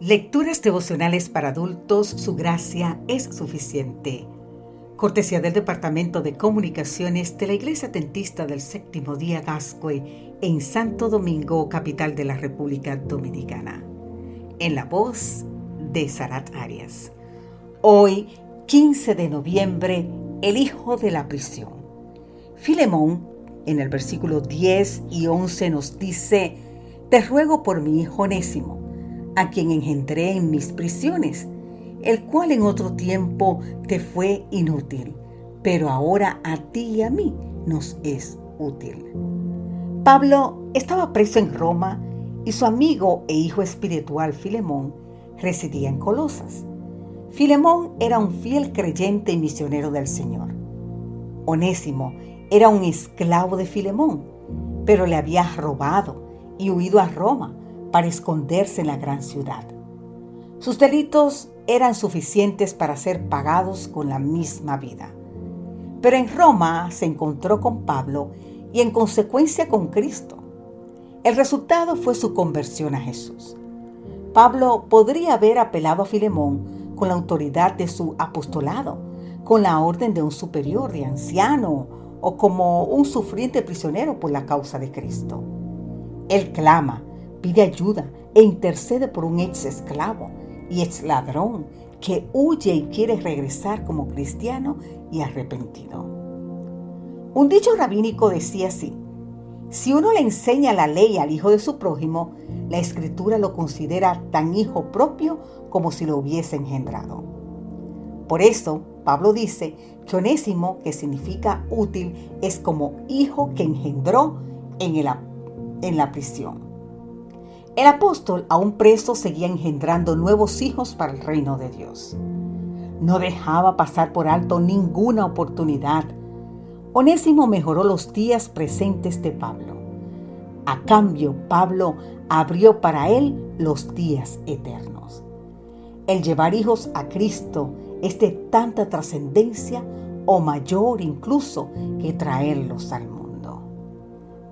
Lecturas devocionales para adultos, su gracia es suficiente. Cortesía del Departamento de Comunicaciones de la Iglesia Atentista del Séptimo Día Gascue en Santo Domingo, capital de la República Dominicana. En la voz de Sarat Arias. Hoy, 15 de noviembre, el hijo de la prisión. Filemón, en el versículo 10 y 11 nos dice, Te ruego por mi hijo Onésimo a quien engendré en mis prisiones, el cual en otro tiempo te fue inútil, pero ahora a ti y a mí nos es útil. Pablo estaba preso en Roma y su amigo e hijo espiritual Filemón residía en Colosas. Filemón era un fiel creyente y misionero del Señor. Onésimo era un esclavo de Filemón, pero le había robado y huido a Roma para esconderse en la gran ciudad. Sus delitos eran suficientes para ser pagados con la misma vida. Pero en Roma se encontró con Pablo y en consecuencia con Cristo. El resultado fue su conversión a Jesús. Pablo podría haber apelado a Filemón con la autoridad de su apostolado, con la orden de un superior, de anciano o como un sufriente prisionero por la causa de Cristo. Él clama, pide ayuda e intercede por un ex esclavo y ex ladrón que huye y quiere regresar como cristiano y arrepentido. Un dicho rabínico decía así, si uno le enseña la ley al hijo de su prójimo, la escritura lo considera tan hijo propio como si lo hubiese engendrado. Por eso, Pablo dice que onésimo, que significa útil, es como hijo que engendró en, en la prisión. El apóstol, aún preso, seguía engendrando nuevos hijos para el reino de Dios. No dejaba pasar por alto ninguna oportunidad. Onésimo mejoró los días presentes de Pablo. A cambio, Pablo abrió para él los días eternos. El llevar hijos a Cristo es de tanta trascendencia o mayor incluso que traerlos al mundo.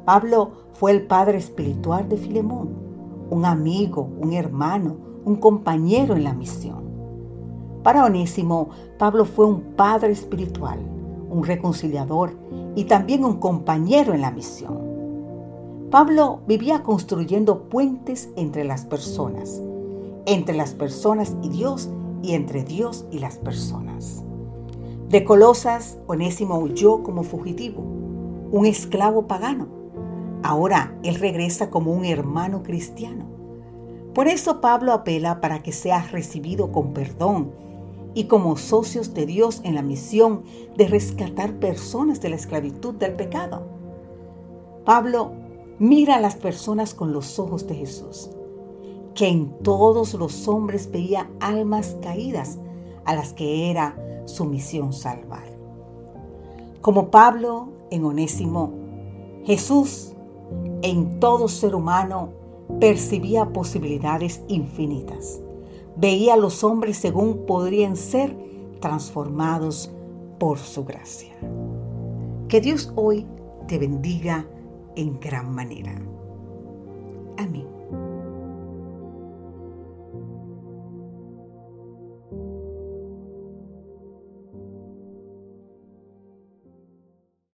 Pablo fue el padre espiritual de Filemón un amigo, un hermano, un compañero en la misión. Para Onésimo, Pablo fue un padre espiritual, un reconciliador y también un compañero en la misión. Pablo vivía construyendo puentes entre las personas, entre las personas y Dios y entre Dios y las personas. De Colosas, Onésimo huyó como fugitivo, un esclavo pagano Ahora Él regresa como un hermano cristiano. Por eso Pablo apela para que sea recibido con perdón y como socios de Dios en la misión de rescatar personas de la esclavitud del pecado. Pablo mira a las personas con los ojos de Jesús, que en todos los hombres veía almas caídas a las que era su misión salvar. Como Pablo en Onésimo, Jesús en todo ser humano percibía posibilidades infinitas. Veía a los hombres según podrían ser transformados por su gracia. Que Dios hoy te bendiga en gran manera. Amén.